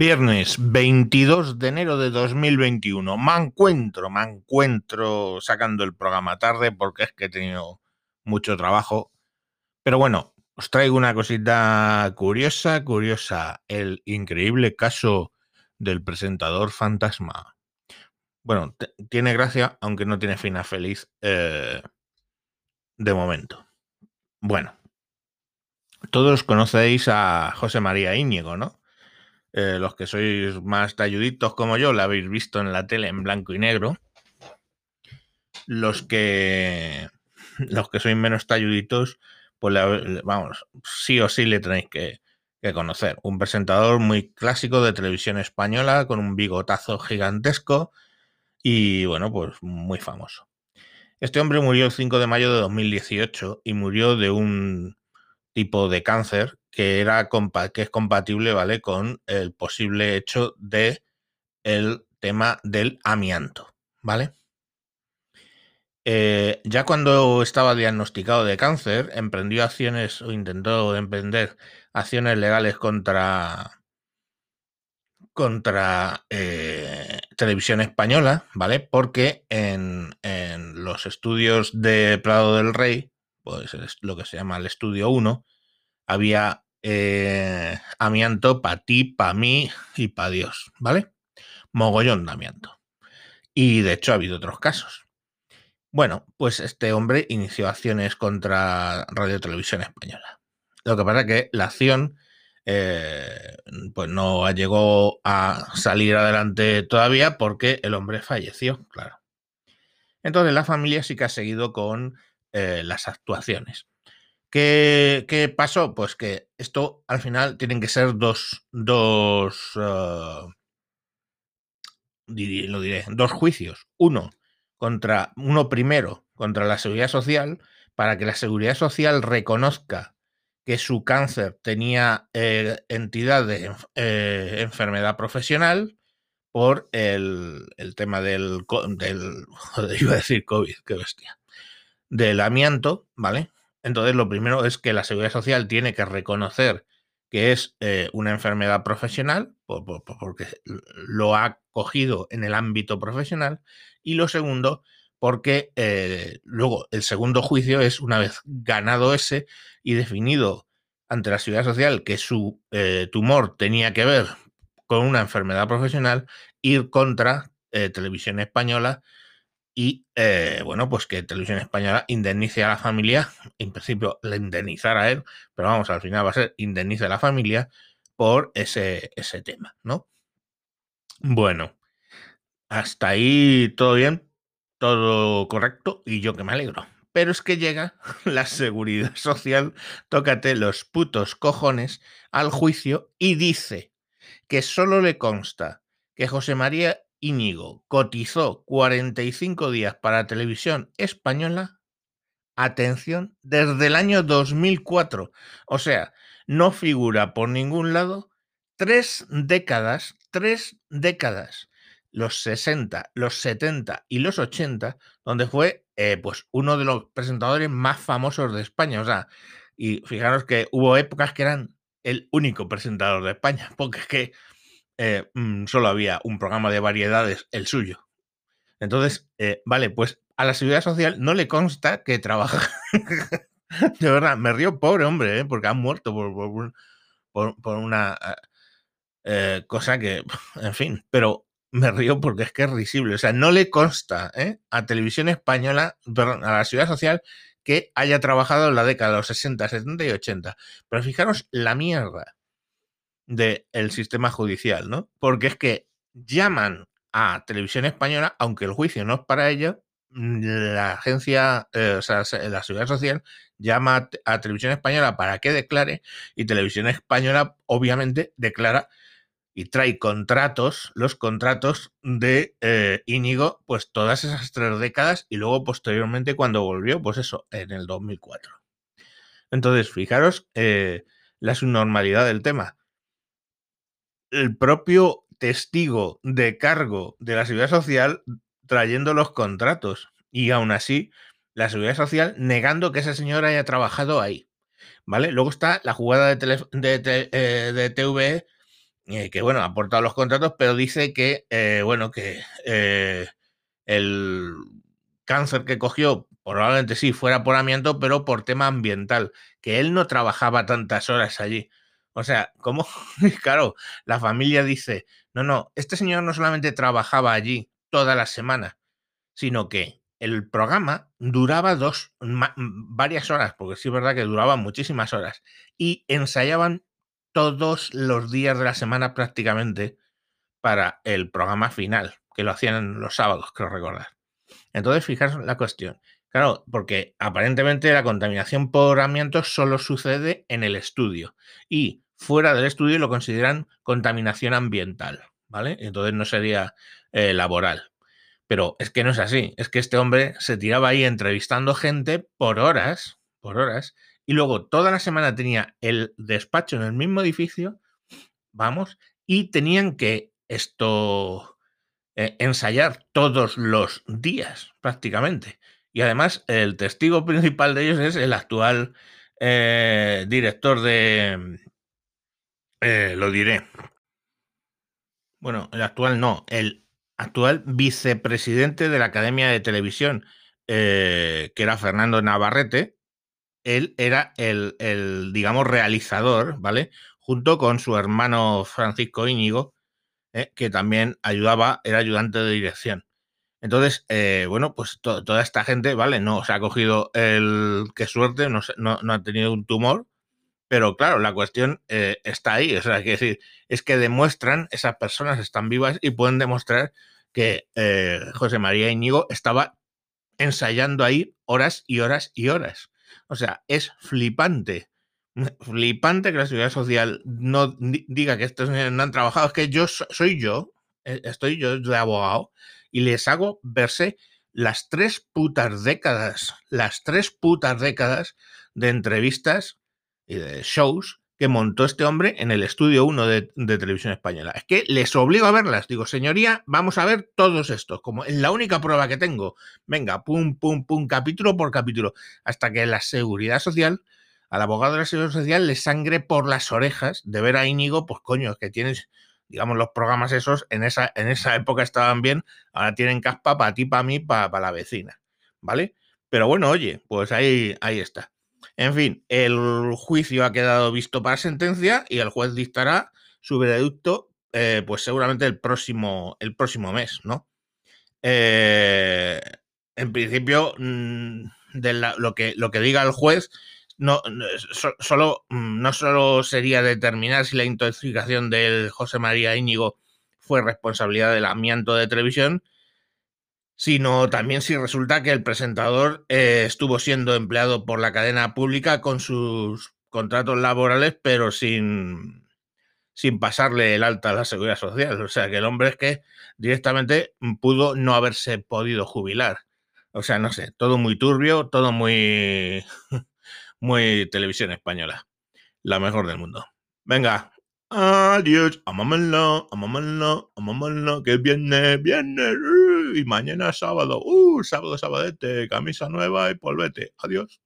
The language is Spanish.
Viernes 22 de enero de 2021. Me encuentro, me encuentro sacando el programa tarde porque es que he tenido mucho trabajo. Pero bueno, os traigo una cosita curiosa, curiosa. El increíble caso del presentador fantasma. Bueno, tiene gracia, aunque no tiene final feliz eh, de momento. Bueno, todos conocéis a José María Íñigo, ¿no? Eh, los que sois más talluditos como yo, la habéis visto en la tele en blanco y negro. Los que los que sois menos talluditos, pues vamos, sí o sí le tenéis que, que, conocer. Un presentador muy clásico de televisión española, con un bigotazo gigantesco y bueno, pues muy famoso. Este hombre murió el 5 de mayo de 2018 y murió de un tipo de cáncer que, era que es compatible, ¿vale? Con el posible hecho de el tema del amianto, ¿vale? Eh, ya cuando estaba diagnosticado de cáncer, emprendió acciones o intentó emprender acciones legales contra contra eh, televisión española, ¿vale? Porque en, en, los estudios de Prado del Rey, pues es lo que se llama el estudio 1, había eh, amianto para ti, para mí y para Dios, ¿vale? Mogollón de amianto. Y de hecho ha habido otros casos. Bueno, pues este hombre inició acciones contra Radio Televisión Española. Lo que pasa es que la acción eh, pues no llegó a salir adelante todavía porque el hombre falleció, claro. Entonces la familia sí que ha seguido con eh, las actuaciones. ¿Qué, pasó? Pues que esto al final tienen que ser dos, dos, uh, lo diré, dos juicios. Uno contra, uno primero contra la seguridad social, para que la seguridad social reconozca que su cáncer tenía eh, entidad de eh, enfermedad profesional por el, el tema del, del, joder, iba a decir COVID, qué bestia, del amianto, ¿vale? Entonces, lo primero es que la seguridad social tiene que reconocer que es eh, una enfermedad profesional, porque lo ha cogido en el ámbito profesional, y lo segundo, porque eh, luego el segundo juicio es una vez ganado ese y definido ante la seguridad social que su eh, tumor tenía que ver con una enfermedad profesional, ir contra Televisión Española y eh, bueno, pues que Televisión Española indemnice a la familia, en principio le indemnizará a él, pero vamos, al final va a ser indemnice a la familia por ese, ese tema, ¿no? Bueno, hasta ahí todo bien, todo correcto y yo que me alegro. Pero es que llega la seguridad social, tócate los putos cojones al juicio y dice que solo le consta que José María Íñigo cotizó 45 días para televisión española, atención, desde el año 2004. O sea, no figura por ningún lado tres décadas, tres décadas, los 60, los 70 y los 80, donde fue eh, pues uno de los presentadores más famosos de España. O sea, y fijaros que hubo épocas que eran el único presentador de España, porque es que eh, mm, solo había un programa de variedades, el suyo. Entonces, eh, vale, pues a la seguridad social no le consta que trabaja. de verdad, me río pobre hombre, ¿eh? porque han muerto por, por, una cosa que, en fin, pero me río porque es que es risible. O sea, no le consta a Televisión Española, perdón, a la seguridad social, que haya trabajado en la década de los 60, 70 y 80. Pero fijaros la mierda del sistema judicial, ¿no? Porque es que llaman a Televisión Española, aunque el juicio no es para ello, mm, la agencia, eh, o sea, la Seguridad Social llama a Televisión Española para que declare y Televisión Española obviamente declara y trae contratos, los contratos de eh, Íñigo, pues todas esas tres décadas y luego posteriormente cuando volvió, pues eso, en el 2004. Entonces, fijaros eh, la subnormalidad del tema el propio testigo de cargo de la seguridad social trayendo los contratos. Y aún así, la seguridad social negando que esa señora haya trabajado ahí. ¿Vale? Luego está la jugada de, de, eh, eh, que bueno, ha aportado los contratos, pero dice que, eh, bueno, que el cáncer que cogió probablemente sí fuera por amianto, pero por tema ambiental, que él no trabajaba tantas horas allí. O sea, ¿cómo? claro, la familia dice, no, no, este señor no solamente trabajaba allí toda la semana, sino que el programa duraba dos, varias horas, porque sí es verdad que duraba muchísimas horas, y ensayaban todos los días de la semana prácticamente para el programa final, que lo hacían los sábados, creo recordar. Entonces, fijaros la cuestión. Claro, porque aparentemente la contaminación por amianto solo sucede en el estudio y fuera del estudio lo consideran contaminación ambiental, ¿vale? Entonces no sería eh, laboral. Pero es que no es así, es que este hombre se tiraba ahí entrevistando gente por horas, por horas, y luego toda la semana tenía el despacho en el mismo edificio, vamos, y tenían que esto eh, ensayar todos los días prácticamente. Y además el testigo principal de ellos es el actual eh, director de... Eh, lo diré. Bueno, el actual no, el actual vicepresidente de la Academia de Televisión, que era Fernando Navarrete, él era el, digamos, realizador, ¿vale? Junto con su hermano Francisco Íñigo, ¿eh? que también ayudaba, era ayudante de dirección. Entonces, eh, bueno, pues toda esta gente, ¿vale? No se ha cogido el. Qué suerte, no, no, ha tenido un tumor, pero claro, la cuestión eh, está ahí. O sea, que decir, es que demuestran, esas personas están vivas y pueden demostrar que José María Íñigo estaba ensayando ahí horas y horas y horas. O sea, es flipante. Flipante que la seguridad social no diga que estos no han trabajado. Es que yo soy yo, eh, estoy yo de abogado y les hago verse las tres putas décadas, las tres putas décadas de entrevistas y de shows que montó este hombre en el estudio 1 de, televisión española. Es que les obligo a verlas. Digo, señoría, vamos a ver todos estos. Como es la única prueba que tengo. Venga, pum, pum, pum, capítulo por capítulo. Hasta que la seguridad social, al abogado de la seguridad social, le sangre por las orejas de ver a Íñigo, pues coño, que tienes, digamos, los programas esos, en esa, en esa época estaban bien, ahora tienen caspa para ti, para mí, para, para la vecina. ¿Vale? Pero bueno, oye, pues ahí, ahí está. En fin, el juicio ha quedado visto para sentencia y el juez dictará su veredicto, eh, pues seguramente el próximo, el próximo mes, ¿no? Eh, en principio, mm, de lo, que, lo que diga el juez no, solo, mm, no solo sería determinar si la intoxicación del José María Íñigo fue responsabilidad del amianto de televisión, sino también si resulta que el presentador eh, estuvo siendo empleado por la cadena pública con sus contratos laborales, pero sin, sin pasarle el alta a la seguridad social. O sea, que el hombre es que directamente pudo no haberse podido jubilar. O sea, no sé, todo muy turbio, todo muy, muy televisión española. La mejor del mundo. Venga, adiós, amámelo, amámelo, amámelo, que viene, viene y mañana sábado, uh, sábado, sabadete, camisa nueva y polvete. Adiós.